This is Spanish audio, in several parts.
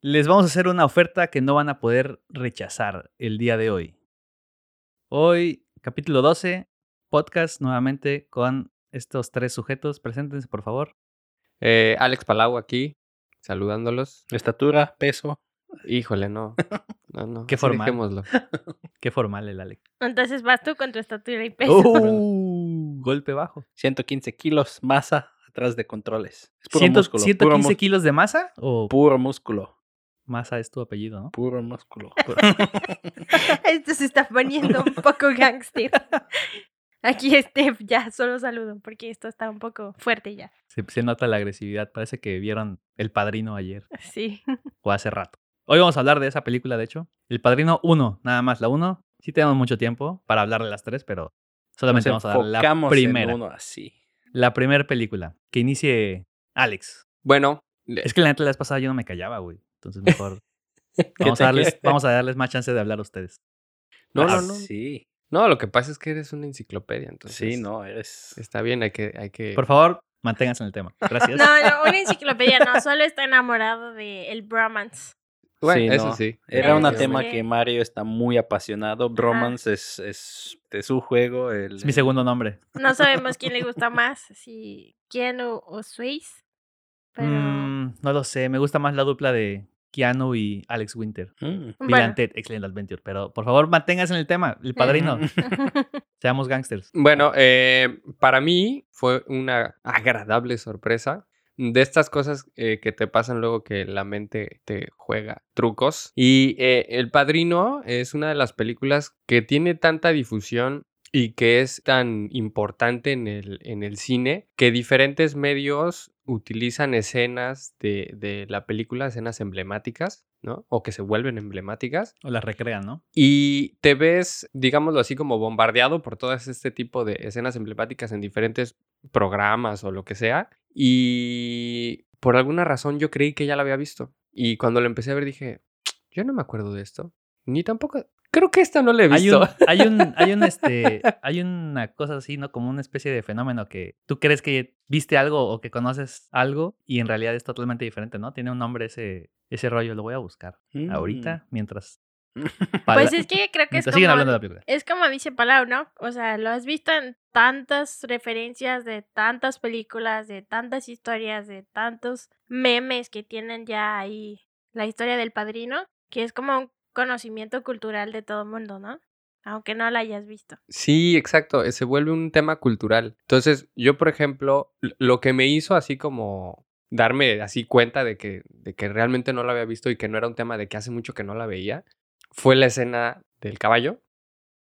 Les vamos a hacer una oferta que no van a poder rechazar el día de hoy. Hoy, capítulo 12, podcast nuevamente con estos tres sujetos. Preséntense, por favor. Eh, Alex Palau aquí, saludándolos. Estatura, peso. Híjole, no. No, no. Qué formal. dejémoslo. Qué formal el Alex. Entonces vas tú con tu estatura y peso. Uh, golpe bajo. 115 kilos, masa atrás de controles. Es puro Ciento- músculo. 115 puro, mu- kilos de masa o puro músculo. masa es tu apellido, ¿no? Puro músculo. Esto se está poniendo un poco gangster. Aquí Steph, ya, solo saludo, porque esto está un poco fuerte ya. Se, se nota la agresividad. Parece que vieron El Padrino ayer Sí. o hace rato. Hoy vamos a hablar de esa película, de hecho. El Padrino 1, nada más. La 1, sí tenemos mucho tiempo para hablar de las tres, pero solamente Nos vamos a dar la primera. en uno así. La primera película. Que inicie Alex. Bueno, Es que la neta la vez pasada yo no me callaba, güey. Entonces mejor vamos a, darles, vamos a darles más chance de hablar a ustedes. no, no, Ah, no. Sí, No, lo que pasa es que eres una enciclopedia, entonces. sí, no, eres. Está bien, hay que, hay que. Por favor, manténganse en el tema. Gracias. No, no, una enciclopedia no, solo está enamorado de el bromance. Bueno, Sí, eso no. sí. Era un Sí. tema que Mario está muy apasionado. Bromance es, es su juego. El, Es mi segundo nombre. No sabemos quién le gusta más, si Keanu o Swayze. Pero Mm, no lo sé. Me gusta más la dupla de Keanu y Alex Winter. Mm. Bill bueno. Ted, Excellent Adventure. Pero por favor, manténganse en el tema. El padrino. Seamos gangsters. Bueno, eh, para mí fue una agradable sorpresa. De estas cosas eh, que te pasan luego que la mente te juega trucos. Y eh, El Padrino es una de las películas que tiene tanta difusión y que es tan importante en el, en el cine que diferentes medios utilizan escenas de, de la película, escenas emblemáticas, ¿no? O que se vuelven emblemáticas. O las recrean, ¿no? Y te ves, digámoslo así, como bombardeado por todo este tipo de escenas emblemáticas en diferentes programas o lo que sea. Y por alguna razón yo creí que ya la había visto. Y cuando la empecé a ver dije, yo no me acuerdo de esto. Ni tampoco... Creo que esta no la he Hay visto. un, hay un, hay un, este, hay una cosa así, ¿no? Como una especie de fenómeno que tú crees que viste algo o que conoces algo y en realidad es totalmente diferente, ¿no? Tiene un nombre ese, ese rollo. Lo voy a buscar Mm. ahorita mientras. Pues es que creo que es mientras siguen como, hablando de la película. es como dice Palau, ¿no? O sea, lo has visto en tantas referencias de tantas películas, de tantas historias, de tantos memes que tienen ya ahí la historia del padrino, que es como un conocimiento cultural de todo el mundo, ¿no? Aunque no la hayas visto. Sí, exacto. eh, Se vuelve un tema cultural. Entonces, yo, por ejemplo, lo que me hizo así como darme así cuenta de que, de que realmente no la había visto y que no era un tema de que hace mucho que no la veía, fue la escena del caballo,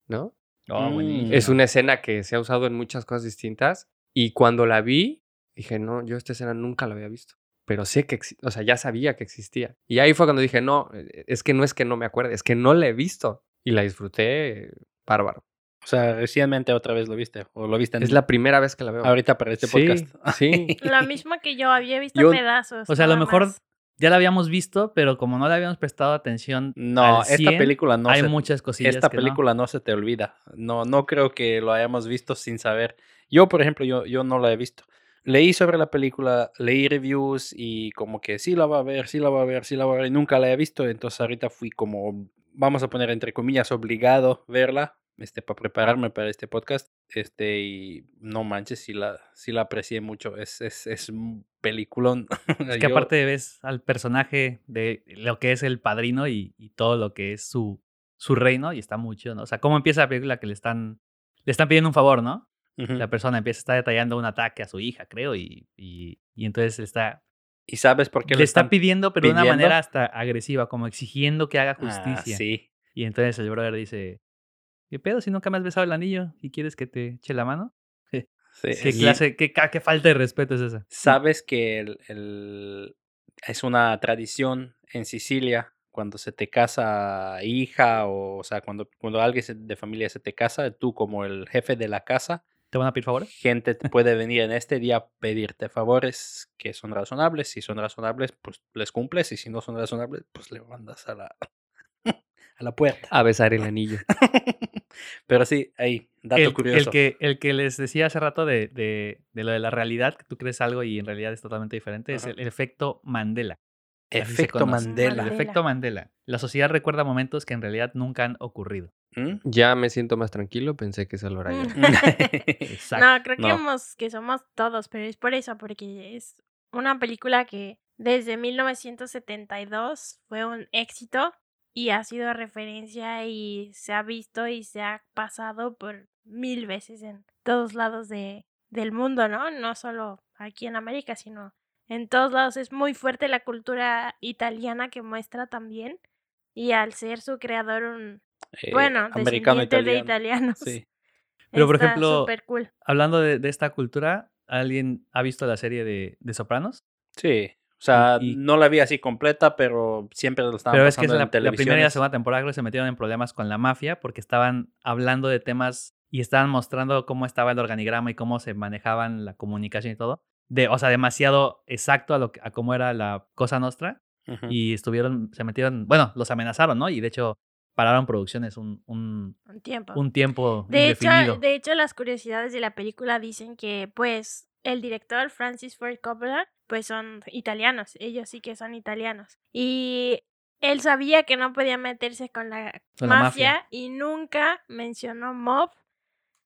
¿no? Oh, Mm. Es una escena que se ha usado en muchas cosas distintas y cuando la vi, dije, no, yo esta escena nunca la había visto. Pero sé que, o sea, ya sabía que existía. Y ahí fue cuando dije, no, eh, es que no es que no me acuerde, es que no la he visto. Y la disfruté bárbaro. O sea, recientemente otra vez lo viste. O lo viste en- Es la primera vez que la veo. ahorita para este Sí, podcast. sí. Lo mismo que yo había visto Yo- pedazos. O sea, a lo mejor más. Ya la habíamos visto, pero como no le habíamos prestado atención. No, al esta 100, película no hay se, muchas cosillas. esta que no. película no. se te olvida. No, no creo que lo hayamos visto sin saber. Yo, por ejemplo, yo, yo no la he visto. Leí sobre la película, leí reviews y como que sí la va a ver, sí la va a ver, sí la va a ver y nunca la he visto. Entonces ahorita fui como, vamos a poner entre comillas, obligado a verla, este, para prepararme para este podcast. Este, y no manches, sí la, sí la aprecié mucho. Es, es, es un peliculón. Es que Yo- aparte ves al personaje de lo que es el padrino y, y todo lo que es su, su reino y está muy chido, ¿no? O sea, cómo empieza la película que le están, le están pidiendo un favor, ¿no? La persona empieza a estar detallando un ataque a su hija, creo, y, y, y entonces le está, ¿Y sabes por qué le lo está pidiendo, pero de una manera hasta agresiva, como exigiendo que haga Ah, justicia. sí. Y entonces el brother dice, ¿qué pedo si nunca me has besado el anillo y quieres que te eche la mano? sí. ¿Qué clase, qué, qué falta de respeto es esa? Sabes que el, el- es una tradición en Sicilia cuando se te casa hija o, o sea, cuando, cuando alguien de familia se te casa, tú como el jefe de la casa, ¿Te van a pedir favores? gente te puede venir en este día a pedirte favores que son razonables. Si son razonables, pues les cumples y si no son razonables, pues le mandas a la, a la puerta. A besar el anillo. Pero sí, ahí, dato el, curioso. el que, el que les decía hace rato de, de, de lo de la realidad, que tú crees algo y en realidad es totalmente diferente, es el, el efecto Mandela. Efecto. Mandela. El efecto Mandela. La sociedad recuerda momentos que en realidad nunca han ocurrido. ¿Mm? Ya me siento más tranquilo, pensé que solo era yo. Mm. Exacto. No, creo que, No. hemos- que somos todos, pero es por eso, porque es una película que desde 1972 fue un éxito y ha sido referencia y se ha visto y se ha pasado por mil veces en todos lados de, del mundo, ¿no? No solo aquí en América, sino en todos lados. Es muy fuerte la cultura italiana que muestra también y al ser su creador un, Eh, bueno, americano de italiano. italianos. Sí. Pero, por ejemplo, cool. Hablando de, de esta cultura, ¿alguien ha visto la serie de, de Sopranos? Sí. O sea, Y- no la vi así completa, pero siempre lo estaban Pero es que es pasando la, en la primera y la segunda temporada creo que se metieron en problemas con la mafia porque estaban hablando de temas y estaban mostrando cómo estaba el organigrama y cómo se manejaban la comunicación y todo. De, o sea, demasiado exacto a, lo que- a cómo era la cosa nostra. Ujú. Y estuvieron, se metieron, bueno, los amenazaron, ¿no? Y de hecho pararon producciones un, un, Un tiempo. un tiempo De hecho, de hecho, las curiosidades de la película dicen que, pues, el director Francis Ford Coppola, pues son italianos, ellos sí que son italianos. Y él sabía que no podía meterse con la, Con la mafia, y nunca mencionó mob,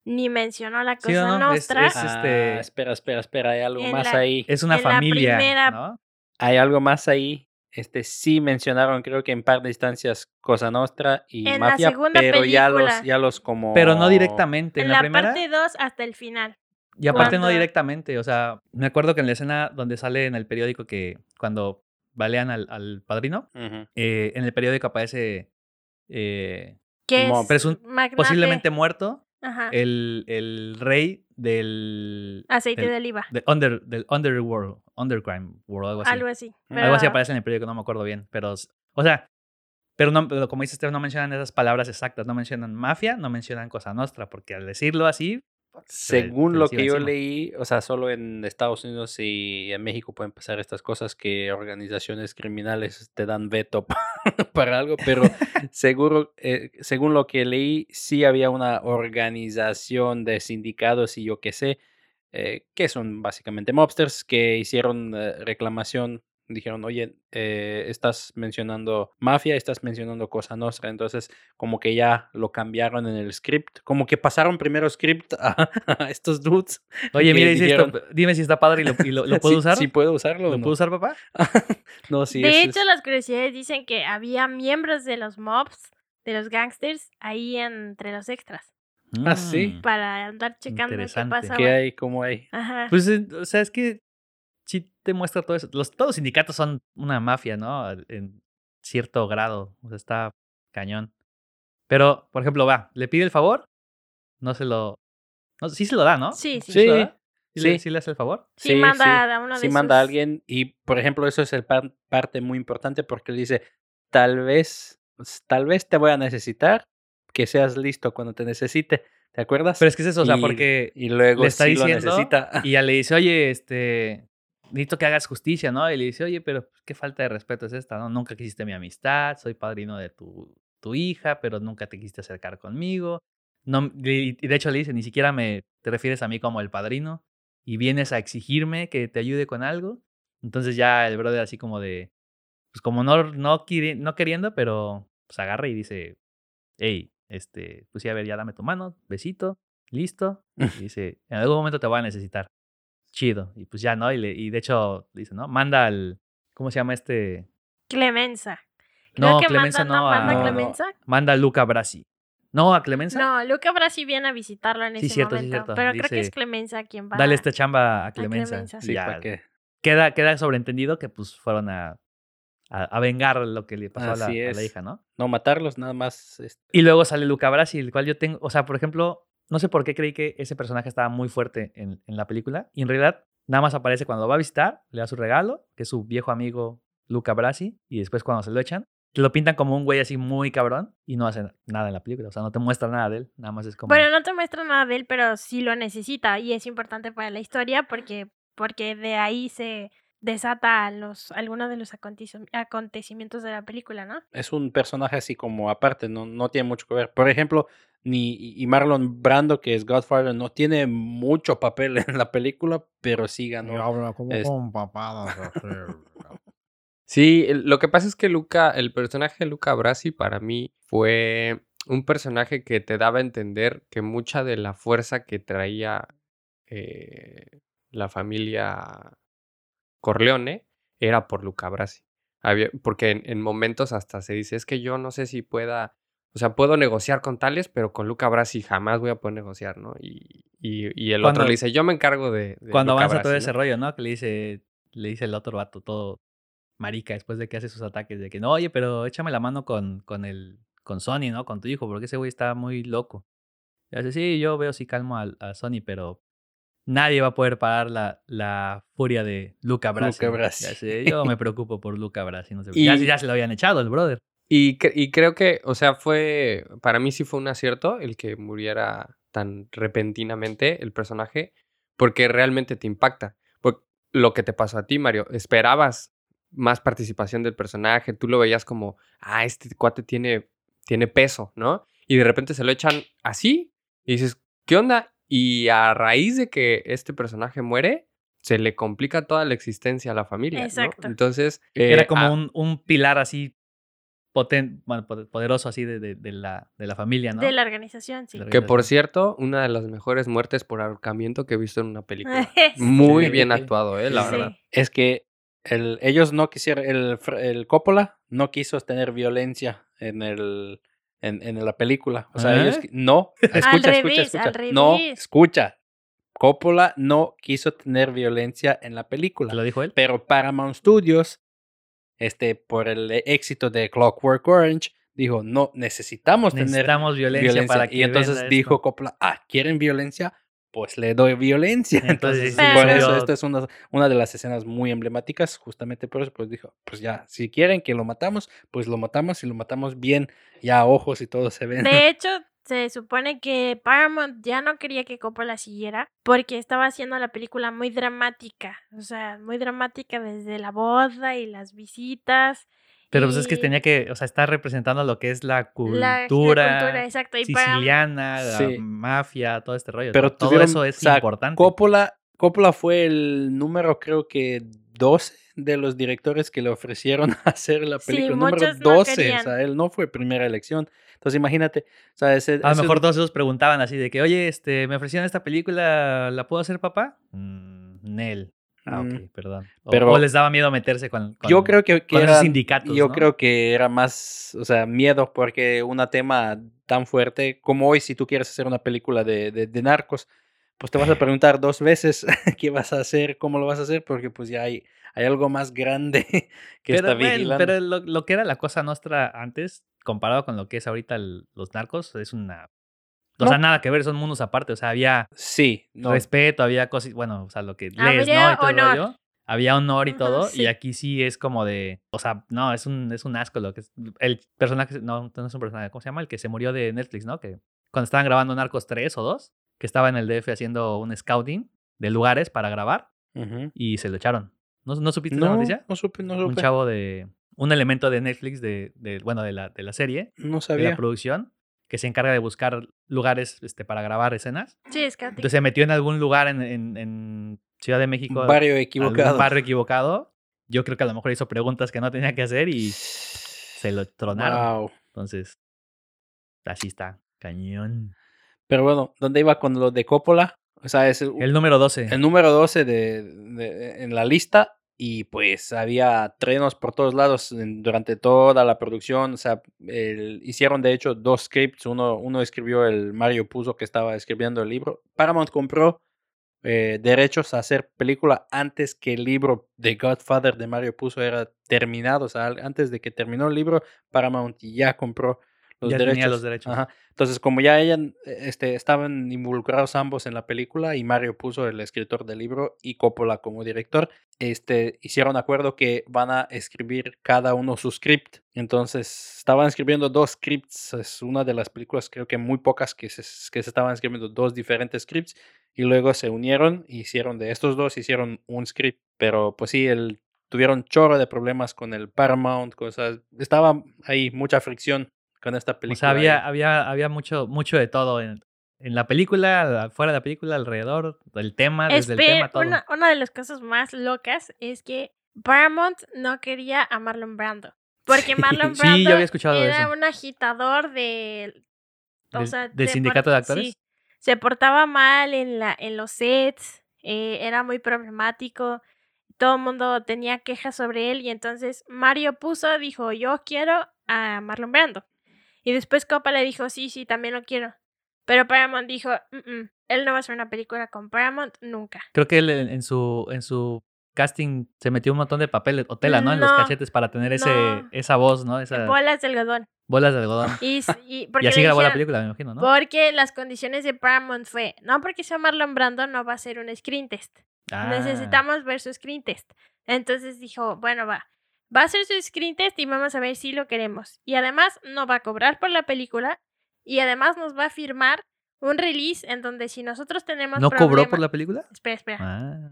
ni mencionó la cosa ¿o no? Es- nostra. es- este- Ah, espera, espera, espera, hay algo En más la- ahí. es una en la familia, primera- ¿no? Hay algo más ahí. Este sí mencionaron, creo que en par de instancias, Cosa Nostra y En la Mafia, segunda pero ya los, ya los como. Pero no directamente. en En, la, la, primera. parte 2 hasta el final. Y aparte no directamente, o sea, me acuerdo que en la escena donde sale en el periódico que cuando balean al, al padrino, eh, en el periódico aparece eh, Mob. es posiblemente muerto Ajá, el, el rey del, aceite del- de oliva. del, under, del Underworld, Undercrime World, algo así. Algo así. Algo así aparece en el periódico, no me acuerdo bien, pero, o sea, pero, no, pero como dice Steph, no mencionan esas palabras exactas, no mencionan mafia, no mencionan Cosa Nostra, porque al decirlo así... se- Según se lo que yo encima. leí, o sea, solo en Estados Unidos y en México pueden pasar estas cosas que organizaciones criminales te dan veto pa- para algo, pero seguro, eh, según lo que leí, sí había una organización de sindicatos y yo qué sé, eh, que son básicamente mobsters que hicieron eh, reclamación. Dijeron, oye, eh, estás mencionando mafia, estás mencionando Cosa Nostra. Entonces, como que ya lo cambiaron en el script. Como que pasaron primero script a, a estos dudes. Oye, mira, dice dijeron- esto, dime si está padre y lo, y lo- lo puedo Sí- usar. Sí, puedo usarlo. ¿Lo no? puedo usar, papá? no, sí. de es- hecho, es- las curiosidades dicen que había miembros de los mobs, de los gangsters, ahí entre los extras. Ah, sí. Mm. Para andar checando qué pasaba. ¿Qué hay? ¿Cómo hay? Ajá. Pues, eh, o sea, es que sí te muestra todo eso. Los, todos los sindicatos son una mafia, ¿no? En cierto grado. O sea, está cañón. Pero, por ejemplo, va, le pide el favor, no se lo... No, sí se lo da, ¿no? Sí, sí. Sí, da? ¿Sí, le, sí. sí le hace el favor? Sí, manda a uno sí de manda a alguien y, por ejemplo, eso es el par- parte muy importante porque él dice, tal vez, tal vez te voy a necesitar, que seas listo cuando te necesite, ¿te acuerdas? Pero es que es eso, o sea, Y- porque y luego le está sí lo diciendo necesita. y ya le dice, oye, este, necesito que hagas justicia, ¿no? Y le dice, oye, pero pues, qué falta de respeto es esta, ¿no? Nunca quisiste mi amistad, soy padrino de tu, tu hija, pero nunca te quisiste acercar conmigo. No, y de hecho le dice, ni siquiera me te refieres a mí como el padrino y vienes a exigirme que te ayude con algo. Entonces ya el brother así como de, pues como no, no queriendo, pero pues agarra y dice, hey, este, pues sí, a ver, ya dame tu mano, besito, listo. Y dice, en algún momento te voy a necesitar. Chido. Y pues ya, ¿no? Y, le- y de hecho, dice, ¿no? Manda al, ¿cómo se llama este? Clemenza. Creo No, que Clemenza manda, no, ¿Manda a- No, no. Clemenza? Manda a Luca Brasi. ¿No? ¿A Clemenza? No, Luca Brasi viene a visitarlo en Sí, ese cierto, sí, momento. cierto. Pero creo que es Clemenza quien va Dale esta chamba a Clemenza. Sí, ya, para que... queda, queda sobreentendido que pues fueron a, a, a vengar lo que le pasó a la, a hija, ¿no? No matarlos, nada más. este, Y luego sale Luca Brasi, el cual yo tengo, o sea, por ejemplo, no sé por qué creí que ese personaje estaba muy fuerte en, en la película. Y en realidad nada más aparece cuando lo va a visitar, le da su regalo, que es su viejo amigo Luca Brasi, y después cuando se lo echan, lo pintan como un güey así muy cabrón y no hace nada en la película. O sea, no te muestra nada de él, nada más es como... Bueno, no te muestra nada de él, pero sí lo necesita y es importante para la historia porque, porque de ahí se desata los, algunos de los aconteci- acontecimientos de la película, ¿no? es un personaje así como aparte, no, no tiene mucho que ver. Por ejemplo, ni y Marlon Brando, que es Godfather, no tiene mucho papel en la película, pero sí ganó. habla como Es- con papadas. así. Sí, lo que pasa es que Luca, el personaje de Luca Brasi para mí fue un personaje que te daba a entender que mucha de la fuerza que traía eh, la familia Corleone era por Luca Brasi. Había- porque en, en momentos hasta se dice, es que yo no sé si pueda, o sea, puedo negociar con tales, pero con Luca Brasi jamás voy a poder negociar, ¿no? Y, y- y el otro le dice, yo me encargo de... de Cuando Luca avanza todo Brasi", ese rollo, ¿no? Que le dice, le dice el otro vato todo marica después de que hace sus ataques, de que no, oye, pero échame la mano con, con el, con Sony, ¿no? Con tu hijo, porque ese güey está muy loco. Y hace, sí, yo veo si calmo al- a, Sony, pero nadie va a poder parar la, la furia de Luca Brasi. Luca Brasi. Yo me preocupo por Luca Brasi, no sé. Y- Ya, ya se lo habían echado el brother. Y, cre- y creo que, o sea, fue, para mí sí fue un acierto el que muriera tan repentinamente el personaje, porque realmente te impacta. Por lo que te pasó a ti, Mario, esperabas más participación del personaje, tú lo veías como, ah, este cuate tiene, tiene peso, ¿no? Y de repente se lo echan así y dices, ¿qué onda? Y a raíz de que este personaje muere, se le complica toda la existencia a la familia. ¿no? Exacto. Entonces... Era eh, como a- un, un pilar así poten, bueno, poderoso así de, de- de la, de la familia, ¿no? De la organización, sí. Que por cierto, una de las mejores muertes por ahorcamiento que he visto en una película. Muy Sí. bien actuado, eh, la Sí. verdad. Es que el, ellos no quisieron, el, el Coppola no quiso tener violencia en el en, en la película. O sea, ellos ¿Eh? no. Escucha, revés, escucha, al escucha. No, revés. escucha. Coppola no quiso tener violencia en la película. ¿Te lo dijo él? Pero Paramount Studios, este, por el éxito de Clockwork Orange, dijo, no, necesitamos tener Necesitamos violencia, violencia. para que y entonces dijo esto. Coppola, ah, ¿quieren violencia? Pues le doy violencia. Entonces, sí, por eso esta es una, una de las escenas muy emblemáticas, justamente por eso, pues dijo, pues ya, si quieren que lo matamos, pues lo matamos y lo matamos bien, ya ojos y todo se ven. De hecho, se supone que Paramount ya no quería que Coppola siguiera porque estaba haciendo la película muy dramática. O sea, muy dramática desde la boda y las visitas. Pero pues es que tenía que, o sea, está representando lo que es la cultura, la- la cultura, exacto. Y siciliana, la Sí. mafia, todo este rollo. Pero todo tuvieron- eso es o sea, importante. Coppola, Coppola fue el número, creo que 12 de los directores que le ofrecieron hacer la Sí, película. número muchos no 12, o sea, él no fue primera elección. Entonces imagínate, o sea, ese, A lo mejor todos ellos preguntaban así de que, oye, este, me ofrecieron esta película, ¿la puedo hacer papá? Mm, Nel. Ah, Mm, ok, perdón. O, pero- o les daba miedo meterse con, con- yo creo que, que con esos sindicatos, Yo ¿no? creo que era más, o sea, miedo porque un tema tan fuerte como hoy, si tú quieres hacer una película de, de, de narcos, pues te vas a preguntar dos veces qué vas a hacer, cómo lo vas a hacer, porque pues ya hay, hay algo más grande que pero, está bueno, vigilando. pero lo, lo que era la cosa nuestra antes, comparado con lo que es ahorita el- los narcos, es una... O No. sea, nada que ver, son mundos aparte. O sea, había Sí, no, respeto, había cosas, bueno, o sea, lo que lees, ¿no? Y todo el honor. rollo. Había honor y todo. sí. Y aquí sí es como de. O sea, no, es un, es un asco lo que es. El personaje. No, no es un personaje. ¿Cómo se llama? El que se murió de Netflix, ¿no? Que cuando estaban grabando Narcos 3 o 2, que estaba en el DF haciendo un scouting de lugares para grabar y se lo echaron. ¿No, ¿no supiste no, noticia? no supe, no Un supe, chavo de. Un elemento de Netflix, de, de bueno, de la, de la serie, no de la producción, que se encarga de buscar lugares este, para grabar escenas. Sí, es Katy. Entonces se metió en algún lugar en, en- en Ciudad de México. Un barrio equivocado. barrio equivocado. Yo creo que a lo mejor hizo preguntas que no tenía que hacer y se lo tronaron. Wow. Entonces, así está. Cañón. Pero bueno, ¿dónde iba con lo de Coppola? O sea, es el, El número 12. el número 12 de, de- en la lista y pues había trenos por todos lados durante toda la producción. O sea, hicieron de hecho dos scripts. Uno, uno escribió el Mario Puzo que estaba escribiendo el libro. Paramount compró eh, derechos a hacer película antes que el libro de Godfather de Mario Puzo era terminado. O sea, antes de que terminó el libro, Paramount ya compró los Ya derechos. tenía los derechos. Ajá. Entonces, como ya ella, este, estaban involucrados ambos en la película y Mario puso el escritor del libro y Coppola como director, este, hicieron acuerdo que van a escribir cada uno su script. Entonces, estaban escribiendo dos scripts. Es una de las películas, creo que muy pocas que se, que se estaban escribiendo dos diferentes scripts y luego se unieron hicieron de estos dos, hicieron un script. Pero pues sí, el, tuvieron chorro de problemas con el Paramount, cosas. Estaba ahí mucha fricción con esta O película. sea, había, había, había mucho, mucho de todo en, en la película, fuera de la película, alrededor, el tema, desde el Espe- tema, todo. una, una de las cosas más locas es que Paramount no quería a Marlon Brando. Porque Marlon Sí, Brando yo había escuchado de era eso. un agitador de, o Del- sea, del sindicato de actores. sí, se portaba mal en, la, en los sets, eh, era muy problemático, todo el mundo tenía quejas sobre él y entonces Mario puso, dijo, yo quiero a Marlon Brando. Y después Copa le dijo, sí, sí, también lo quiero. Pero Paramount dijo, "Mm, mm, él no va a hacer una película con Paramount nunca. Creo que él en, en su, en su casting se metió un montón de papel o tela, ¿no? En los cachetes para tener ese, no. esa voz, ¿no? Esa Bolas de algodón. bolas de algodón. Y, porque Y así grabó la película, me imagino, ¿no? Porque las condiciones de Paramount fue, no porque sea Marlon Brando, no va a ser un screen test. Ah, Necesitamos ver su screen test. Entonces dijo, bueno, va. Va a hacer su screen test y vamos a ver si lo queremos. Y además no va a cobrar por la película. Y además nos va a firmar un release en donde si nosotros tenemos ¿No cobró por la película? Espera, espera. Ah.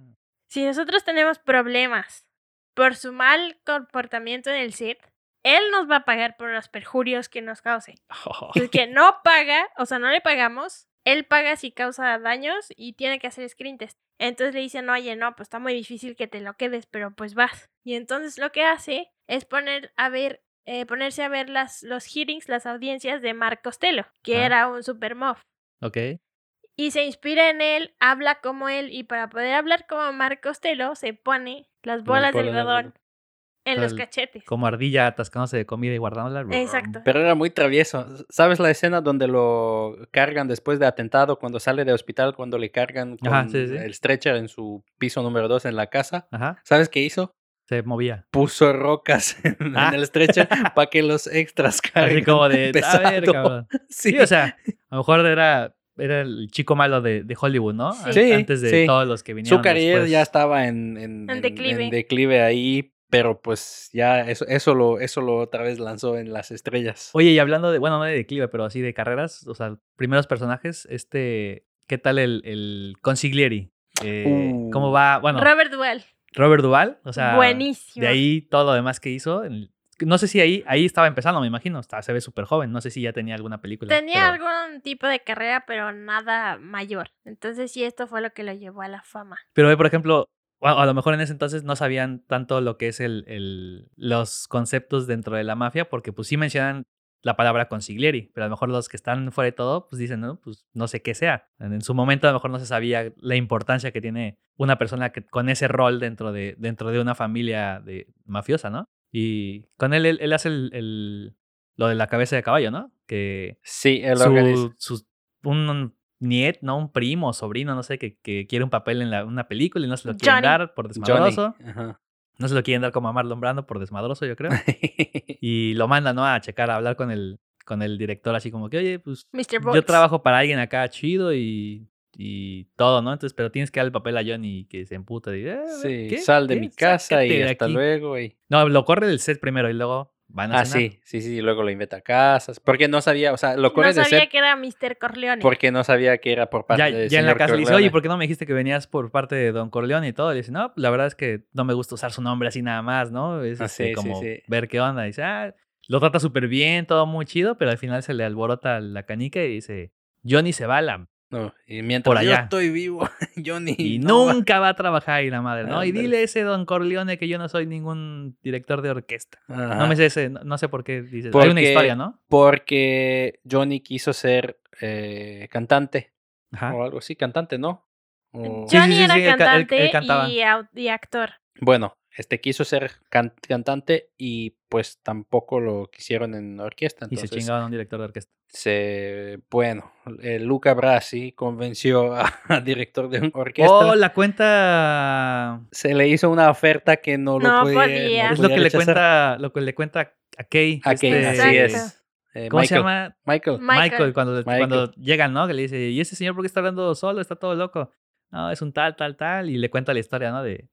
Si nosotros tenemos problemas por su mal comportamiento en el set, él nos va a pagar por los perjurios que nos cause. El que no paga, o sea, no le pagamos, él paga si causa daños y tiene que hacer screen test. Entonces le dicen, oye, no, pues está muy difícil que te lo quedes, pero pues vas. Y entonces lo que hace es poner a ver, eh, ponerse a ver las, los hearings, las audiencias de Mark Costello, que Ah. era un super muff. Ok. Y se inspira en él, habla como él, y para poder hablar como Mark Costello, se pone las bolas bolas de algodón. En los cachetes. Como ardilla atascándose de comida y guardándola. Exacto. Pero era muy travieso. ¿Sabes la escena donde lo cargan después de atentado, cuando sale de hospital, cuando le cargan con Ajá, sí, sí. el stretcher en su piso número 2 en la casa? Ajá. ¿Sabes qué hizo? Se movía. Puso rocas en, Ah. el stretcher para que los extras carguen. Así como de, a ver, cabrón. Sí. Sí, o sea, a lo mejor era, era el chico malo de, de Hollywood, ¿no? Sí. An- Sí, Antes de sí. todos los que vinieron Su carrera ya estaba en, en, En en- declive. en declive ahí, pero pues ya eso, eso, lo, eso lo otra vez lanzó en las estrellas. Oye, y hablando de, bueno, no de declive, pero así de carreras, o sea, primeros personajes, este, ¿qué tal el, el consiglieri? Eh, Uh. ¿Cómo va? Bueno, Robert Duval, Robert Duval, o sea, buenísimo. de ahí todo lo demás que hizo. no sé si ahí, ahí estaba empezando, me imagino, estaba, se ve súper joven, no sé si ya tenía alguna película. Tenía pero, algún tipo de carrera, pero nada mayor. Entonces sí, esto fue lo que lo llevó a la fama. pero, por ejemplo, a, a lo mejor en ese entonces no sabían tanto lo que es el, el- los conceptos dentro de la mafia, porque pues sí mencionan la palabra consiglieri, pero a lo mejor los que están fuera de todo, pues dicen, no, pues no sé qué sea. En, su momento a lo mejor no se sabía la importancia que tiene una persona que, con ese rol dentro de, dentro de una familia de, mafiosa, ¿no? Y con él, él, él hace el, el- lo de la cabeza de caballo, ¿no? Que Sí, su, su- un niet, ¿no? Un primo, sobrino, no sé, que, que quiere un papel en la, una película y no se lo quieren Johnny. dar por desmadroso. Ajá. No se lo quieren dar como a Marlon Brando por desmadroso, yo creo. y lo mandan, ¿no? A checar, a hablar con el, con el director así como que, oye, pues yo trabajo para alguien acá chido y, y todo, ¿no? Entonces, pero tienes que dar el papel a Johnny que se emputa y, "Eh, sí, ¿qué? sal de ¿Qué? mi casa y Sácate hasta aquí". luego. Y... No, lo corre del set primero y luego van a Ah, cenar. sí, sí, sí, luego lo invita a casas. Porque no sabía, o sea, lo corre No de sabía que era Mr. Corleone. porque no sabía que era por parte Ya, de ya en la casa le dice, oye, ¿por qué no me dijiste que venías por parte de Don Corleone y todo? Le dice, no, la verdad es que no me gusta usar su nombre así nada más, ¿no? Es Ah, este, sí, como sí. ver qué onda. dice, ah, lo trata súper bien, todo muy chido, pero al final se le alborota la canica y dice, Johnny se va a la... No, y mientras Por yo allá. estoy vivo, Johnny. Y no nunca va a trabajar y la madre, ¿no? Y dile a ese Don Corleone que yo no soy ningún director de orquesta. No me sé ese, no, no sé por qué dices. Hay una Porque- historia, ¿no? Porque Johnny quiso ser eh, cantante Ajá. o algo así, cantante, ¿no? O- Johnny sí, sí, era sí, él ca- él- cantante él y, actor. Bueno, este quiso ser can- cantante y pues tampoco lo quisieron en orquesta. Y se chingaban a un director de orquesta. Se, bueno, eh, Luca Brasi convenció al director de una orquesta. Oh, la cuenta Se le hizo una oferta que no, No lo podía, podía. no es lo que le cuenta, lo que le cuenta a Kay. A Kay, este, así es. Eh, ¿Cómo se llama? Michael. Michael. Michael, cuando, Michael. cuando llegan, ¿no? Que le dice, ¿y ese señor por qué está hablando solo? Está todo loco. No, es un tal, tal, tal. Y le cuenta la historia, ¿no? De,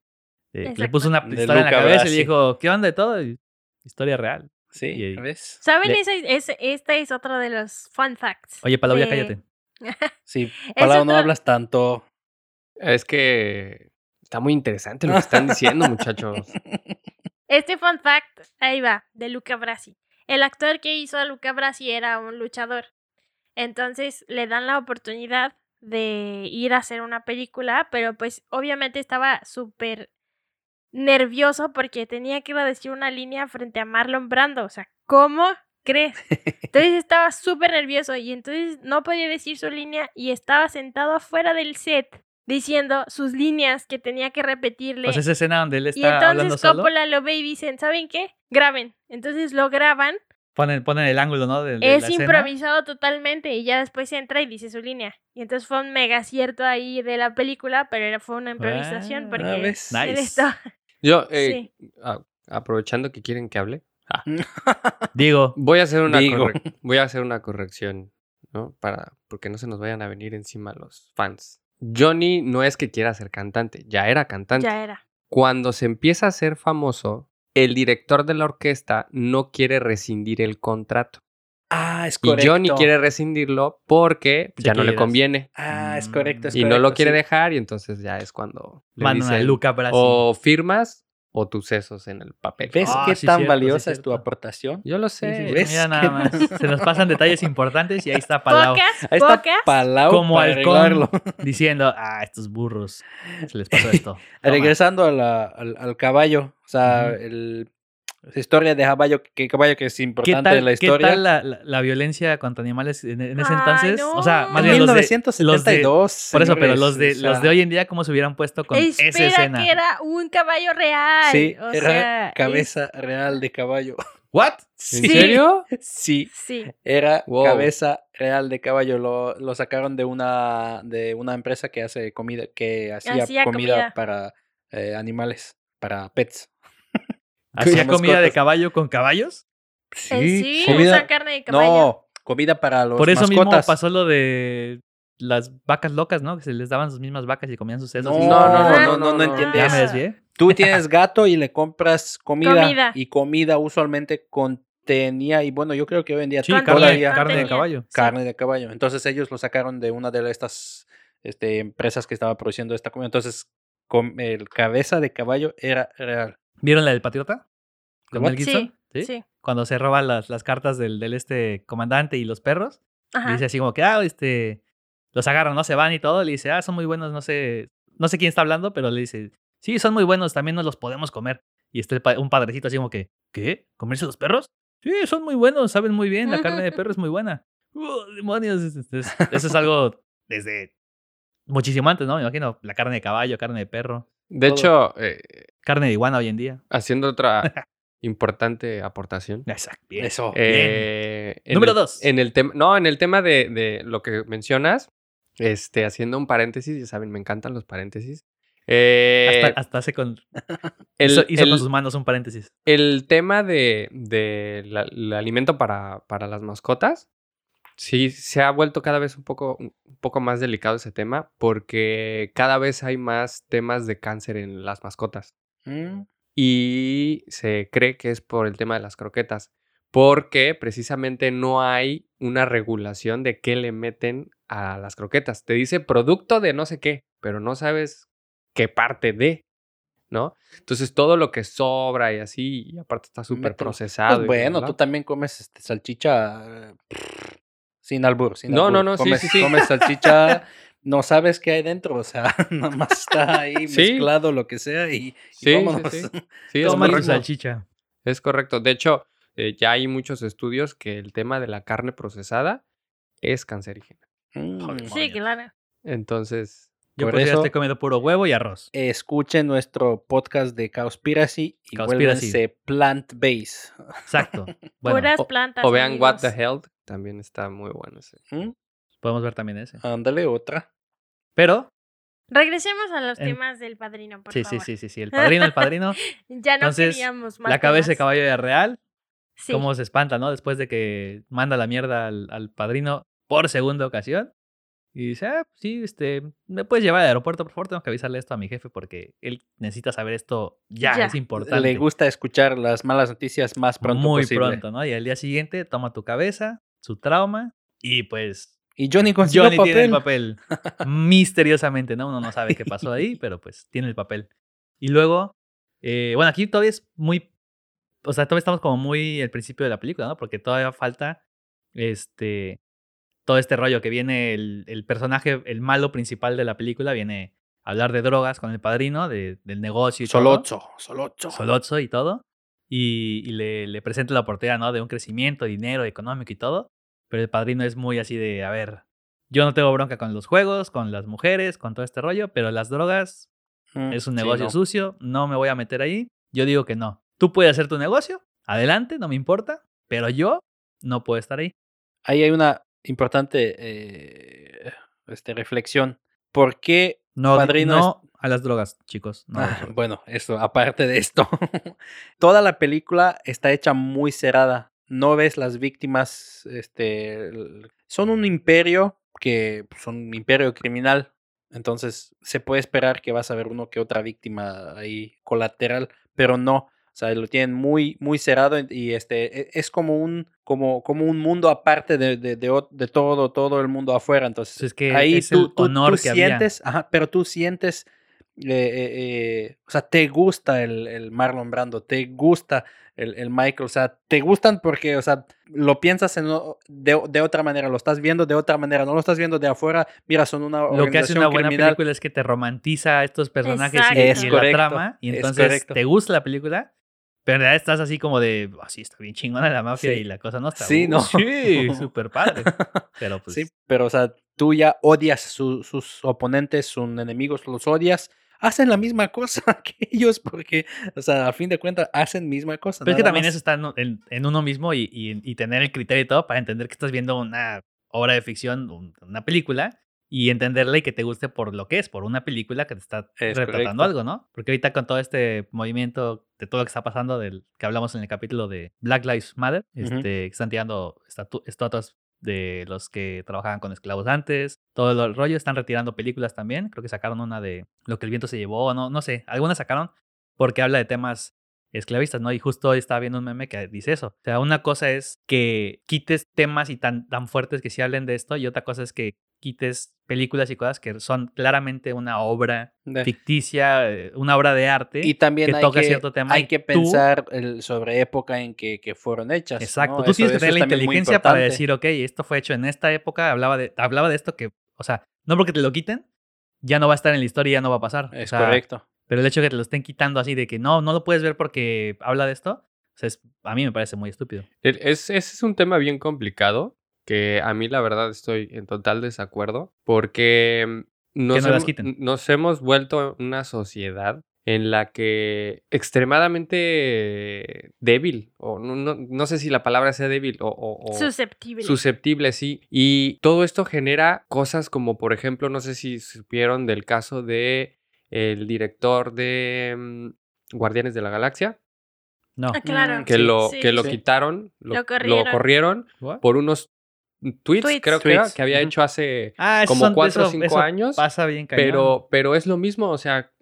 de- le puso una pistola en la cabeza y Brasi. dijo, ¿qué onda de todo? Y, historia real. Sí, Y- ¿ves? ¿Saben? Le- Ese, ese- este es otro de los fun facts. Oye, Palau, ya cállate. Sí, Palau, no otro- hablas tanto. Es que está muy interesante lo que están diciendo, muchachos. Este fun fact, ahí va, de Luca Brasi. el actor que hizo a Luca Brasi era un luchador. Entonces le dan la oportunidad de ir a hacer una película, pero pues obviamente estaba súper nervioso porque tenía que ir a decir una línea frente a Marlon Brando. O sea, ¿cómo crees? Entonces estaba súper nervioso y entonces no podía decir su línea y estaba sentado afuera del set diciendo sus líneas que tenía que repetirle. Pues esa escena donde él y está hablando entonces solo. Coppola lo ve y dicen, ¿saben qué? Graben. Entonces lo graban. Ponen, ponen el ángulo, ¿no? De, de es la escena. improvisado totalmente y ya después entra y dice su línea. Y entonces fue un mega acierto ahí de la película, pero era, fue una improvisación Ah, porque ¿ves? él Nice. estaba- Yo, eh, a- aprovechando que quieren que hable, Digo, voy a hacer una, voy a hacer una corrección, ¿no? Para, porque no se nos vayan a venir encima los fans. Johnny no es que quiera ser cantante, ya era cantante. Ya era. Cuando se empieza a ser famoso, el director de la orquesta no quiere rescindir el contrato. Ah, es Y correcto. Johnny quiere rescindirlo porque ya no le conviene. Ah, es correcto. es Y no lo quiere sí. dejar y entonces ya es cuando le dicen, Luca Brasi. o firmas o tus sesos en el papel. ¿Ves Ah, qué sí, tan cierto, sí, valiosa es tu aportación? Yo lo sé. sí, sí, ¿ves? Mira nada más. Se nos pasan detalles importantes y ahí está Palau Pocas, Ahí está pocas. Palau como halcón diciendo, ah, estos burros, se les pasó esto. Regresando a la- al, al caballo, o sea, el, historia de caballo, que caballo que es ¿Qué importante tal, en la qué historia. tal la, la- la violencia contra animales en, en ese Ay, entonces? O sea, no. más en bien los de, los de- 1972. Por eso, pero los de, o sea, los de hoy en día, ¿cómo se hubieran puesto con esa Espera escena? que era un caballo real. Sí, o era sea, es- cabeza real de caballo. ¿What? ¿En Sí. serio? Sí, Sí. era Wow. cabeza real de caballo. Lo, lo sacaron de una, de una empresa que hace comida, que hacía, Hacía comida, comida. para eh, animales, para pets. ¿Hacía comida de caballo con caballos? Eh, sí, comida- usa carne de caballo. No, comida para los Por eso mascotas. mismo pasó lo de las vacas locas, ¿no? Que se les daban sus mismas vacas y comían sus sesos. No, no, no, no, no, no, no, entiendes. Ya me desvié. Tú tienes gato y le compras comida, Comida. y comida usualmente contenía y bueno, yo creo que hoy en día Sí, carne, todavía carne de caballo. Sí. carne de caballo. Entonces ellos lo sacaron de una de estas este, empresas que estaba produciendo esta comida. Entonces com- el cabeza de caballo era real. ¿Vieron la del patriota? ¿Con? Mel Gibson? Sí, sí. Cuando se roban las, las cartas del, del este comandante y los perros. Y Ajá. dice así como que, ah, este, los agarran, no se van y todo. Le dice, ah, son muy buenos, no sé, no sé quién está hablando, pero le dice, sí, son muy buenos, también nos los podemos comer. Y pa- un padrecito así como que, ¿qué? ¿Comerse los perros? Sí, son muy buenos, saben muy bien, la carne de perro es muy buena. ¡Uh, demonios! Eso es algo desde muchísimo antes, ¿no? Me imagino, la carne de caballo, carne de perro, De Todo. hecho, eh, carne de iguana hoy en día. haciendo otra importante aportación. Exacto, bien. Eso. Eh, Número el- dos. En el tema, no, en el tema de, de lo que mencionas, este, haciendo un paréntesis, ya saben, me encantan los paréntesis. Eh, hasta, hasta hace con, el, hizo, hizo el- con sus manos un paréntesis. el tema de, de la- el alimento para, para las mascotas, sí, se ha vuelto cada vez un poco, un poco más delicado ese tema, porque cada vez hay más temas de cáncer en las mascotas. Mm, y se cree que es por el tema de las croquetas, porque precisamente no hay una regulación de qué le meten a las croquetas. Te dice producto de no sé qué, pero no sabes qué parte de, ¿no? Entonces todo lo que sobra y así, y aparte está súper mételo. procesado. Pues bueno, tú también comes este, salchicha eh, sin albur. Sin No, albur. no, no, sí, comes, sí, sí. Comes salchicha, no sabes qué hay dentro, o sea, nada más está ahí Sí. mezclado lo que sea y, y Sí, sí, vámonos. sí. Sí, es correcto. salchicha. Es correcto. De hecho, eh, ya hay muchos estudios que el tema de la carne procesada es cancerígena. Mm. Sí, claro. Entonces, Yo Por pues ya eso- estoy comiendo puro huevo y arroz. Escuchen nuestro podcast de Cowspiracy y Cowspiracy. vuélvense plant-based. Exacto. Bueno, Puras o- plantas. o vean What the Health, también está muy bueno ese. ¿Mm? podemos ver también ese. Ándale, otra. Pero, Regresemos a los En- temas del padrino, por sí, sí, favor. sí, sí, sí. El padrino, el padrino. Ya no Entonces, queríamos más la cabeza de caballo de real. Sí. Cómo se espanta, ¿no? Después de que manda la mierda al, al padrino por segunda ocasión. Y dice, ah, sí, este, ¿me puedes llevar al aeropuerto, por favor? Tengo que avisarle esto a mi jefe porque él necesita saber esto ya, Ya. es importante. Le gusta escuchar las malas noticias más pronto Muy posible. pronto, ¿no? Y al día siguiente toma tu cabeza, su trauma y pues Y Johnny consiguió Johnny papel. tiene el papel. Misteriosamente, ¿no? Uno no sabe qué pasó ahí, pero pues tiene el papel. Y luego, eh, bueno, aquí todavía es muy o sea, todavía estamos como muy al principio de la película, ¿no? Porque todavía falta este todo este rollo que viene el, el personaje, el malo principal de la película, viene a hablar de drogas con el padrino, de- del negocio y todo. Solozzo. Solozzo y todo. Y, y le, le presenta la oportunidad, ¿no? De un crecimiento, dinero, económico y todo. Pero el padrino es muy así de, a ver, yo no tengo bronca con los juegos, con las mujeres, con todo este rollo, pero las drogas Mm, es un sí, negocio no. sucio, no me voy a meter ahí. Yo digo que no. Tú puedes hacer tu negocio, adelante, no me importa, pero yo no puedo estar ahí. Ahí hay una importante eh, este, reflexión. ¿Por qué No, Padrino no a las drogas, chicos. no Ah, drogas. bueno, eso, aparte de esto, toda la película está hecha muy cerrada. No ves las víctimas, este, son un imperio que pues, son un imperio criminal. Entonces se puede esperar que vas a ver uno que otra víctima ahí colateral, pero no. O sea, lo tienen muy, muy cerrado y- este e- es como un, como, como un mundo aparte de, de, de todo, todo el mundo afuera. Entonces, Es que ahí es tú, tú- honor tú que había. sientes, ajá, pero tú sientes, eh, eh, eh, o sea, te gusta el, el Marlon Brando, te gusta el, el Michael, o sea, te gustan porque, o sea, lo piensas en, o- de, de otra manera, lo estás viendo de otra manera, no lo estás viendo de afuera, mira, son una Lo que hace una buena criminal. película es que te romantiza a estos personajes y, Exacto. y Es la correcto, trama. Y es entonces te gusta la película, pero en realidad estás así como de, así está bien chingona la mafia Sí. y la cosa no está. Sí, "Uh, no. Sí, súper padre. Pero pues. Sí, pero, o sea, tú ya odias su- sus oponentes, sus enemigos, los odias. Hacen la misma cosa que ellos porque, o sea, a fin de cuentas, hacen misma cosa. Pero es que también más. eso está en, en- uno mismo y, y- y tener el criterio y todo para entender que estás viendo una obra de ficción, un- una película, y entenderla y que te guste por lo que es, por una película que te está Es retratando correcto. algo, ¿no? Porque ahorita con todo este movimiento de todo lo que está pasando, del que hablamos en el capítulo de Black Lives Matter, este, que están tirando estatu- estatuas de los que trabajaban con esclavos antes, todo el rollo, están retirando películas también, creo que sacaron una de Lo que el viento se llevó, no, no sé, algunas sacaron porque habla de temas esclavistas, ¿no? Y justo hoy estaba viendo un meme que dice eso. O sea, una cosa es que quites temas y tan, tan fuertes que sí hablen de esto, y otra cosa es que quites películas y cosas que son claramente una obra De- ficticia, eh, una obra de arte. Y también que hay, toca que, cierto tema hay que tú- pensar el- sobre época en que, que fueron hechas. Exacto, ¿no? tú Eso- tienes que tener la inteligencia para decir, ok, esto fue hecho en esta época, hablaba de, hablaba de esto que, o sea, no porque te lo quiten, ya no va a estar en la historia y ya no va a pasar. Es O sea, correcto. Pero el hecho de que te lo estén quitando así de que no, no lo puedes ver porque habla de esto, o sea, es- a mí me parece muy estúpido. Es, ese es un tema bien complicado que a mí la verdad estoy en total desacuerdo porque mm, nos, no las hemos, quiten. nos hemos vuelto una sociedad en la que extremadamente débil, o no, no, no sé si la palabra sea débil o, o- o Susceptible. susceptible, sí. Y todo esto genera cosas como, por ejemplo, no sé si supieron del caso de el director de mm, Guardianes de la Galaxia, No. Ah, claro. Que lo, sí, que lo sí. quitaron, lo, Lo lo corrieron. corrieron por unos tweets, Tweets. creo que, Tweets, que había hecho hace Ah, como son- cuatro o eso- cinco eso años, Pasa bien cañón. pero, pero es lo mismo, o sea,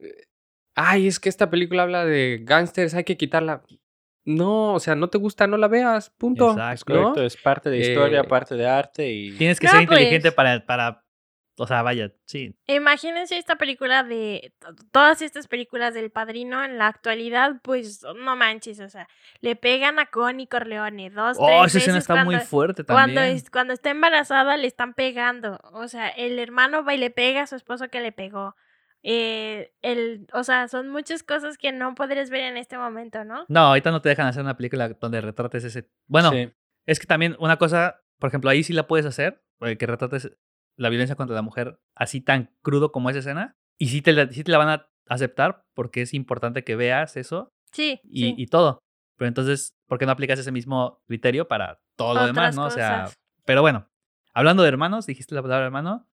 ay, es que esta película habla de gángsters, hay que quitarla. No, o sea, no te gusta, no la veas, punto. Exacto. ¿no? es parte de historia, Eh, parte de arte y... Tienes que No, ser inteligente pues. para, para, o sea, vaya, sí. Imagínense esta película de to- todas estas películas del padrino en la actualidad, pues no manches, o sea, le pegan a Connie Corleone dos, Oh, tres esa escena está muy cuando- fuerte Cuando, también. es- cuando está embarazada le están pegando. O sea, el hermano va y le pega a su esposo que le pegó. Eh, el, o sea, son muchas cosas que no podrías ver en este momento, ¿no? No, ahorita no te dejan hacer una película donde retrates ese... Bueno, Sí. es que también una cosa, por ejemplo, ahí sí la puedes hacer, eh, que retrates la violencia contra la mujer así tan crudo como esa escena, y sí te, la, sí te la van a aceptar porque es importante que veas eso Sí, y, sí. y todo. Pero entonces, ¿por qué no aplicas ese mismo criterio para todo lo demás, no? O sea, pero bueno, hablando de hermanos, dijiste la palabra hermano,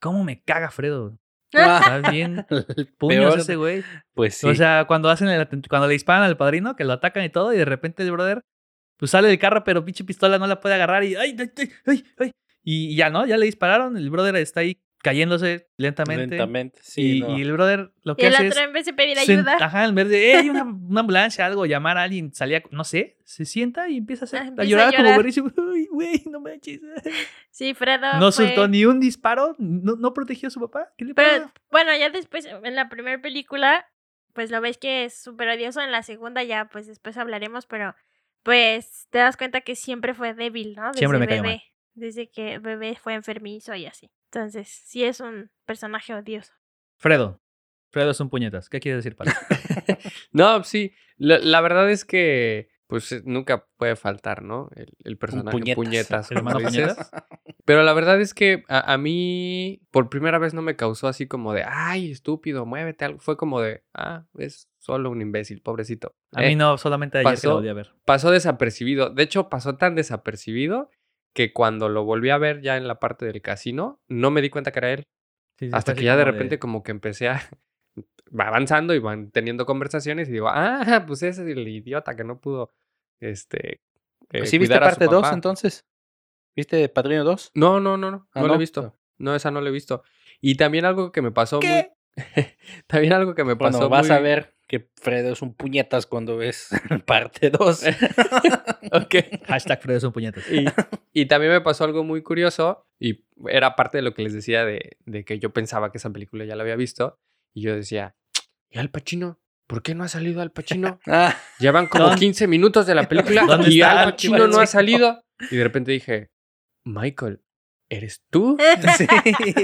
¿cómo me caga Fredo? Ah, Está bien peor, ese güey. Pues sí. O sea, cuando hacen el cuando le disparan al padrino, que lo atacan y todo, y de repente el brother, pues sale del carro, pero pinche pistola no la puede agarrar y ay, ay, ay, ay, Y ya, ¿no? Ya le dispararon, el brother está ahí cayéndose lentamente. lentamente. Sí, y, no. y el brother lo Y que el hace otro es. en vez de pedir ayuda. Ajá, en vez de, "Eh, una, una ambulancia, algo, llamar a alguien, salía, no sé, se sienta y empieza a, hacer, Ah, a llorar como buenísimo. Ay, güey, no manches. Sí, Fredo. No fue- soltó ni un disparo, no, no protegió a su papá. ¿Qué le Pero pasa? bueno, ya después, en la primera película, pues lo ves que es súper odioso en la segunda, ya pues después hablaremos, pero pues te das cuenta que siempre fue débil, ¿no? Desde Siempre me cayó mal. bebé, desde que bebé fue enfermizo y así. Entonces, sí es un personaje odioso. Fredo. Fredo es un puñetas. ¿Qué quieres decir, Palo? No, sí. La, la verdad es que, pues eh, nunca puede faltar, ¿no? El, el personaje puñetas. puñetas. ¿El hermano como dices. puñetas? Pero la verdad es que a, a mí, por primera vez, no me causó así como de, ay, estúpido, muévete. algo". Fue como de, ah, es solo un imbécil, pobrecito. A Eh, mí no, solamente ayer que pasó- lo volví a ver. pasó desapercibido. De hecho, pasó tan desapercibido que cuando lo volví a ver ya en la parte del casino, no me di cuenta que era él. Sí, sí, Hasta que ya de repente como que empecé a... Va avanzando y van teniendo conversaciones y digo, ah, pues ese es el idiota que no pudo, este... eh, ¿Sí viste parte 2 papá". entonces? ¿Viste Padrino 2? No, no, no, no, Ah, no, lo ¿no? he visto. No, esa no la he visto. Y también algo que me pasó muy... también algo que me Bueno, pasó vas muy... a ver que Fredo es un puñetas cuando ves parte 2. Ok. Hashtag Fredo es un puñetas. Y, y también me pasó algo muy curioso y era parte de lo que les decía de, de que yo pensaba que esa película ya la había visto y yo decía, ¿y Al Pacino? ¿Por qué no ha salido Al Pacino? ah, Llevan como ¿Dónde- 15 minutos de la película ¿Dónde y está Al Pacino no ha salido. Y de repente dije, Michael, ¿eres tú? sí.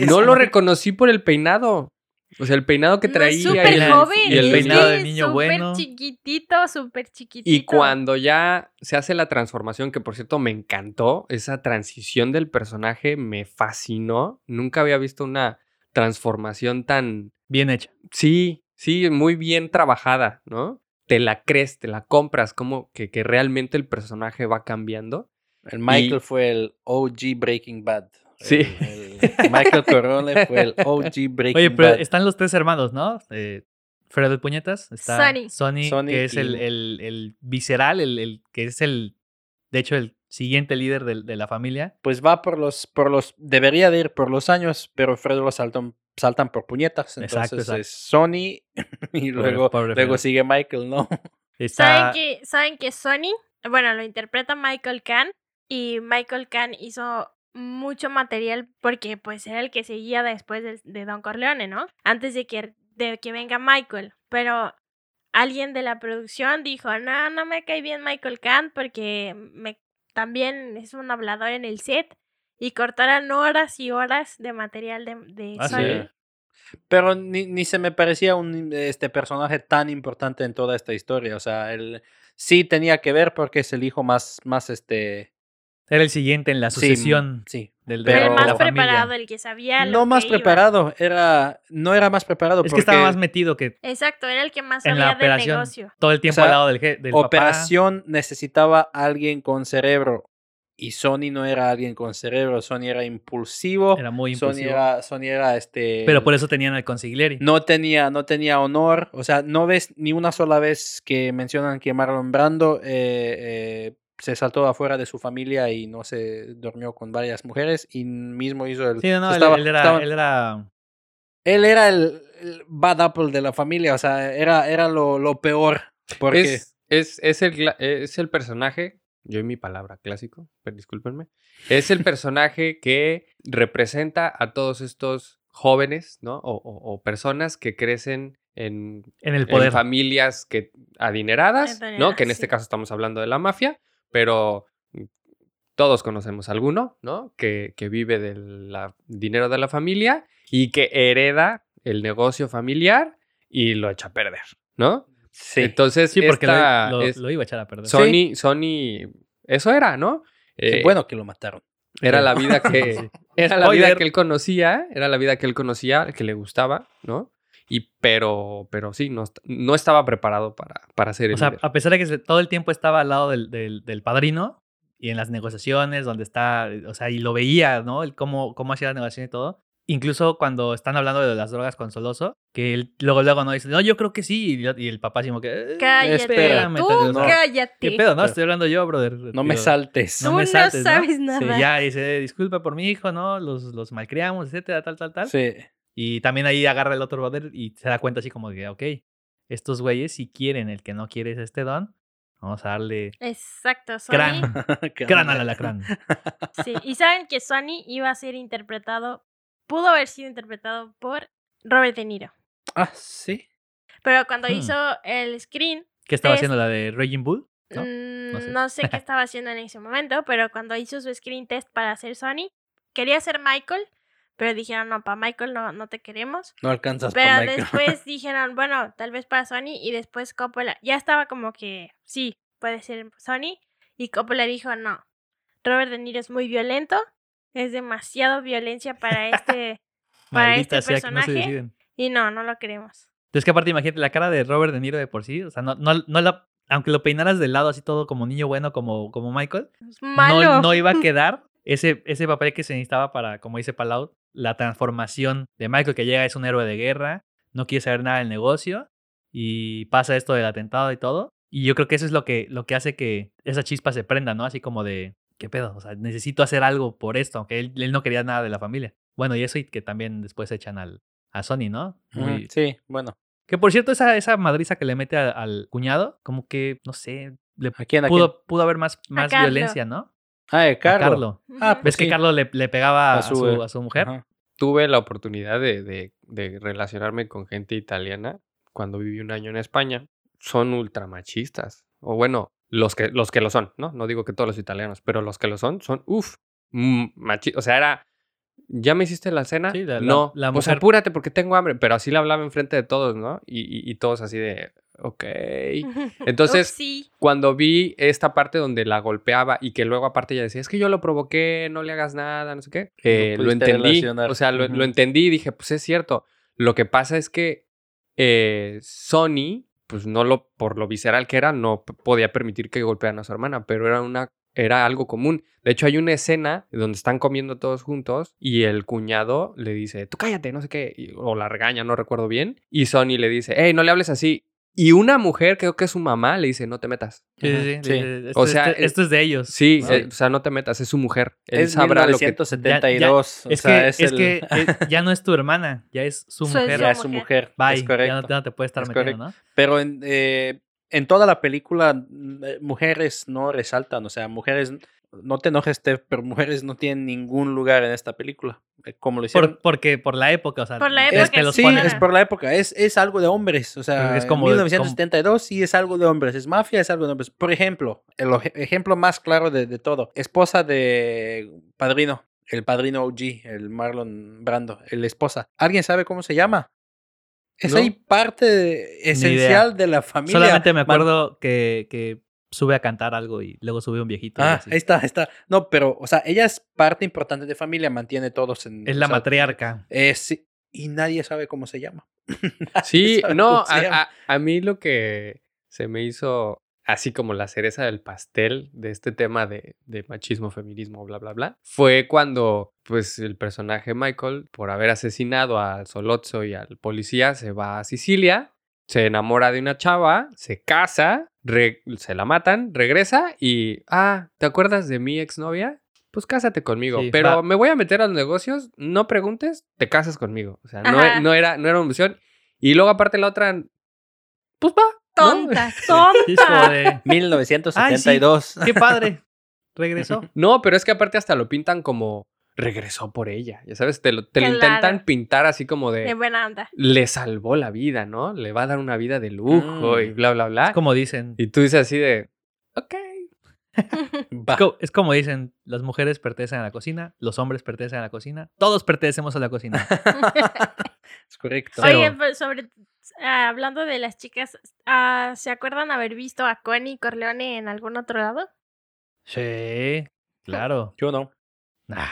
No lo reconocí por el peinado. O sea, el peinado que No, traía. y súper el- joven. y el es peinado que de niño súper bueno. chiquitito, súper chiquitito. Y cuando ya se hace la transformación, que por cierto me encantó, esa transición del personaje me fascinó. Nunca había visto una transformación tan... Bien hecha. Sí, sí, muy bien trabajada, ¿no? Te la crees, te la compras, como que, que realmente el personaje va cambiando. El Michael Y- fue el OG Breaking Bad. Sí. El- el Michael Corleone fue el OG Breaking Oye, pero Bad. están los tres hermanos, ¿no? Eh, Fredo el puñetas. Está Sonny. Sonny, Sonny que es el, y- el, el visceral, el, el que es el, de hecho, el siguiente líder del- de, la familia. Pues va por los, por los, debería de ir por los años, pero Fredo lo saltan, saltan por puñetas. Exacto, Entonces exacto. es Sony y luego, pobre luego sigue Michael, ¿no? Está, ¿Saben que, ¿Saben que Sony, bueno, lo interpreta Michael Kahn y Michael Kahn hizo mucho material porque pues era el que seguía después de, de Don Corleone, ¿no? Antes de que, de que venga Michael, pero alguien de la producción dijo, no, no me cae bien Michael Kahn porque me, también es un hablador en el set y cortaron horas y horas de material de, de Ah, ¿sí? Pero ni, ni se me parecía un este personaje tan importante en toda esta historia. O sea, él sí tenía que ver porque es el hijo más, más este. Era el siguiente en la sucesión Sí. del, de pero- el la más familia. preparado, el que sabía lo No más iba. preparado, era. No era más preparado Es porque que estaba más metido que Exacto, era el que más en la sabía del negocio. Todo el tiempo sea, al lado del, del papá. operación necesitaba alguien con cerebro. Y Sony no era alguien con cerebro, Sony era impulsivo. Era muy Sony impulsivo. era, Sony era este. Pero por eso tenían al consigliere. No tenía, no tenía honor. O sea, no ves ni una sola vez que mencionan que Marlon Brando eh, eh, se saltó afuera de su familia y no se durmió con varias mujeres y mismo hizo el. Sí, no, no, él- estaba- él, era, estaba- él era él era el, el bad apple de la familia. O sea, era, era lo, lo peor. Porque Es, es, es, el, es el personaje, yo y mi palabra clásico, pero discúlpenme, es el personaje que representa a todos estos jóvenes, ¿no? O, o- o personas que crecen en, en el en poder. familias que, adineradas, ¿no? Que en este sí. caso estamos hablando de la mafia, pero mm, todos conocemos a alguno, ¿no? Que, que vive del la- dinero de la familia y que hereda el negocio familiar y lo echa a perder, ¿no? sí. Entonces, Sí, porque lo- esta lo, es- lo iba a echar a perder. Sony, Sony, eso era, ¿no? Sí, Eh, bueno que lo mataron. era la vida que, Sí. era la vida que él conocía, era la vida que él conocía, que le gustaba, ¿no? Y pero, pero sí, no, no estaba preparado para, para ser el O sea, líder. a pesar de que todo el tiempo estaba al lado del, del, del padrino y en las negociaciones donde está, o sea, y lo veía, ¿no? El cómo, cómo hacía la negociación y todo. Incluso cuando están hablando de las drogas con Soloso, que él luego luego no dice, no, yo creo que sí. Y, y el papá así como que, "Eh, Cállate, espérame, tú no. cállate. ¿Qué pedo? No, estoy hablando yo, brother. No me saltes. no Tú me no saltes, ¿no? sabes Sí, nada. ya dice, disculpa por mi hijo, ¿no? Los, los malcriamos, etcétera, tal, tal, tal. Sí. Y también ahí agarra el otro brother y se da cuenta así como que, ok, estos güeyes si quieren, el que no quiere es este don, vamos a darle Exacto, Sony. gran, gran al alacrán. Sí, y saben que Sony iba a ser interpretado, pudo haber sido interpretado por Robert De Niro. Ah, sí. Pero cuando Hmm. hizo el screen, ¿Qué estaba Test. haciendo la de Raging Bull? ¿No? mm, No sé. no sé qué estaba haciendo en ese momento, pero cuando hizo su screen test para hacer Sony, quería ser Michael, pero dijeron, no, para Michael no, no te queremos. No alcanzas Pero Michael. después dijeron, bueno, tal vez para Sony y después Coppola ya estaba como que sí, puede ser Sony y Coppola dijo, no, Robert De Niro es muy violento, es demasiado violencia para este para Maldita este sea que no se personaje deciden. y no, no lo queremos. Entonces que aparte imagínate la cara de Robert De Niro de por sí, o sea, no, no, no la, aunque lo peinaras del lado así todo como niño bueno, como, como Michael, Es malo. no, no iba a quedar ese, ese papel que se necesitaba para, como dice Palau, la transformación de Michael que llega, es un héroe de guerra, no quiere saber nada del negocio y pasa esto del atentado y todo. Y yo creo que eso es lo que, lo que hace que esa chispa se prenda, ¿no? Así como de, ¿qué pedo? O sea, necesito hacer algo por esto, aunque él, él no quería nada de la familia. Bueno, y eso y que también después echan al, a Sony, ¿no? Muy- Sí, bueno. Que por cierto, esa, esa madriza que le mete a- al cuñado, como que, no sé, le ¿A quién? ¿A quién? pudo, pudo haber más, más violencia, ¿no? Ah, de Carlo. Carlo. Ah, Ujú. ¿Ves que sí. Carlos le, le pegaba A a su, a su mujer? Ajá. Tuve la oportunidad de, de- de relacionarme con gente italiana cuando viví un año en España. Son ultramachistas. O bueno, los que, los que lo son, ¿no? No digo que todos los italianos, pero los que lo son, son, uff, machistas. O sea, era, ¿ya me hiciste la cena? Sí, la- la- no, la pues mujer- apúrate porque tengo hambre. Pero así le hablaba enfrente de todos, ¿no? Y, y- y todos así de, ok. Entonces, Upsi. cuando vi esta parte donde la golpeaba y que luego aparte ella decía, es que yo lo provoqué, no le hagas nada, no sé qué, eh, lo entendí. relacionar. O sea, lo, entendí y dije, pues es cierto. Lo que pasa es que eh, Sony, pues no lo, por lo visceral que era, no podía permitir que golpearan a su hermana, pero era una era algo común. De hecho, hay una escena donde están comiendo todos juntos y el cuñado le dice, tú cállate, no sé qué, y- o la regaña, no recuerdo bien. Y Sony le dice, hey, no le hables así. Y una mujer, creo que es su mamá, le dice, no te metas. Sí, sí, sí. sí. Esto, O sea, esto- eh, esto es de ellos. Sí, ¿no? eh, o sea, no te metas, es su mujer. Él Es sabrá lo que... 1972. o es sea, que, es, es el- que ya no es tu hermana, ya es su Su- mujer. ya su es su mujer. Bye, Es ya correcto. no, ya no te puedes estar Es metiendo, ¿no? Pero en, eh, en toda la película, mm, mujeres no resaltan, o sea, mujeres, no te enojes, Steph, pero mujeres no tienen ningún lugar en esta película. eh, Como lo hicieron. Por, porque por la época, o sea, Por la es época, que los sí, ponen- es por la época, es, es algo de hombres, o sea, Es como- en 1972 sí es algo de hombres, es mafia, es algo de hombres. Por ejemplo, el ejemplo más claro de, de todo, esposa de Padrino, el Padrino OG, el Marlon Brando, el esposa. ¿Alguien sabe cómo se llama? Es No. ahí parte esencial de la familia. Solamente me Man- acuerdo que, que sube a cantar algo y luego sube un viejito. y Ah, así. ahí está, ahí está. No, pero, o sea, ella es parte importante de familia, mantiene todos en... Es o la sea, matriarca. eh, sí, y nadie sabe cómo se llama. Sí, no, a, a- a mí lo que se me hizo así como la cereza del pastel de este tema de, de machismo, feminismo, bla, bla, bla, fue cuando pues el personaje Michael, por haber asesinado al Solozzo y al policía, se va a Sicilia, se enamora de una chava, se casa, re- se la matan, regresa y, ah, ¿te acuerdas de mi exnovia? Pues cásate conmigo, Sí, pero va. me voy a meter a los negocios, no preguntes, te casas conmigo. O sea, no, no era, no era una opción. Y luego aparte la otra, pues va. ¿no? Tonta, Sí, tonta. de, 1972. qué padre. Regresó. No, pero es que aparte hasta lo pintan como regresó por ella. Ya sabes, te lo, te lo intentan pintar así como de De buena onda. le salvó la vida, ¿no? Le va a dar una vida de lujo Mm. y bla, bla, bla. Es como dicen. Y tú dices así de, ok. Es co- Es como dicen, las mujeres pertenecen a la cocina, los hombres pertenecen a la cocina, todos pertenecemos a la cocina. Es correcto. Oye, pues, sobre ah, hablando de las chicas, ah, ¿se acuerdan haber visto a Connie Corleone en algún otro lado? Sí, claro. Yo no. Nah.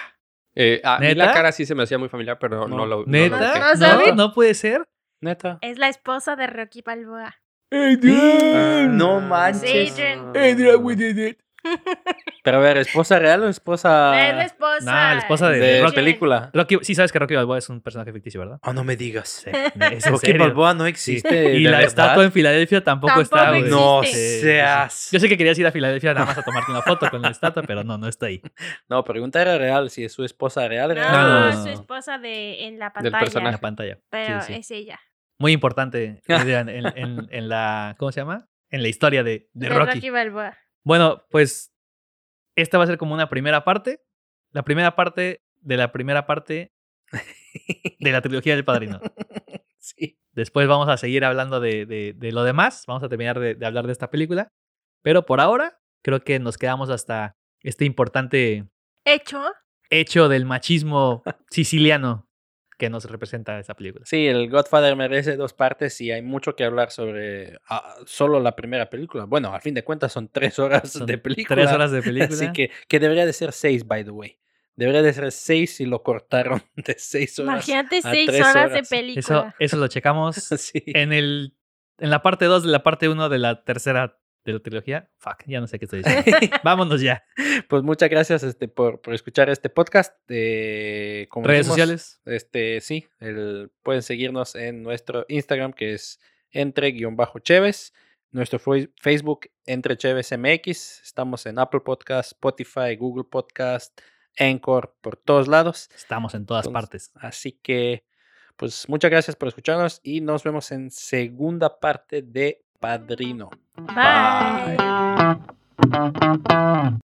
Eh, a mí la cara sí se me hacía muy familiar, pero no, No. lo. no lo ¿Neta? ¿No No, no puede ser. Neta. Es la esposa de Rocky Balboa. No Sí, manches. Adrian. Adrian, we did it. Pero a ver, ¿esposa real o esposa es la esposa. nah, la esposa de- de, de la Rocky. película? Rocky, sí sabes que Rocky Balboa es un personaje ficticio, ¿verdad? Oh, no me digas. Sí. Es en Rocky serio. Balboa no existe. Y ¿de la verdad? estatua en Filadelfia tampoco, Tampoco está, güey. existe. No Sí, sí, sí. seas. Yo sé que querías ir a Filadelfia nada más a tomarte una foto con la estatua, pero no, no está ahí. No, pregunta era real, si es su esposa real. No, real. No, no, no, su esposa de en la Del pantalla. En personaje. la pantalla. Pero Sí, sí. es ella. Muy importante en, en- en la. ¿Cómo se llama? En la historia de, de De Rocky. Rocky Balboa. Bueno, pues esta va a ser como una primera parte. La primera parte de la primera parte de la trilogía del padrino. Sí. Después vamos a seguir hablando de, de- de lo demás. Vamos a terminar de, de hablar de esta película. Pero por ahora, creo que nos quedamos hasta este importante Hecho. hecho del machismo siciliano que nos representa esa película. Sí, el Godfather merece dos partes y hay mucho que hablar sobre ah, solo la primera película. Bueno, a fin de cuentas son tres horas Son de película. Tres horas de película. Así que, que debería de ser seis, by the way. Debería de ser seis si lo cortaron de seis horas. Imagínate a seis tres horas, de. Eso, película. eso lo checamos Sí. en el en la parte 2 de la parte 1 de la tercera de la trilogía. Fuck, ya no sé qué estoy diciendo. Vámonos ya. Pues muchas gracias este, por, por escuchar este podcast. Eh, como Redes sociales. Este, sí, el- pueden seguirnos en nuestro Instagram que es entre-cheves, nuestro Facebook entre Cheves MX, estamos en Apple Podcast, Spotify, Google Podcast, Anchor, por todos lados. Estamos en todas Entonces, partes. Así que, pues muchas gracias por escucharnos y nos vemos en segunda parte de Padrino. Bye.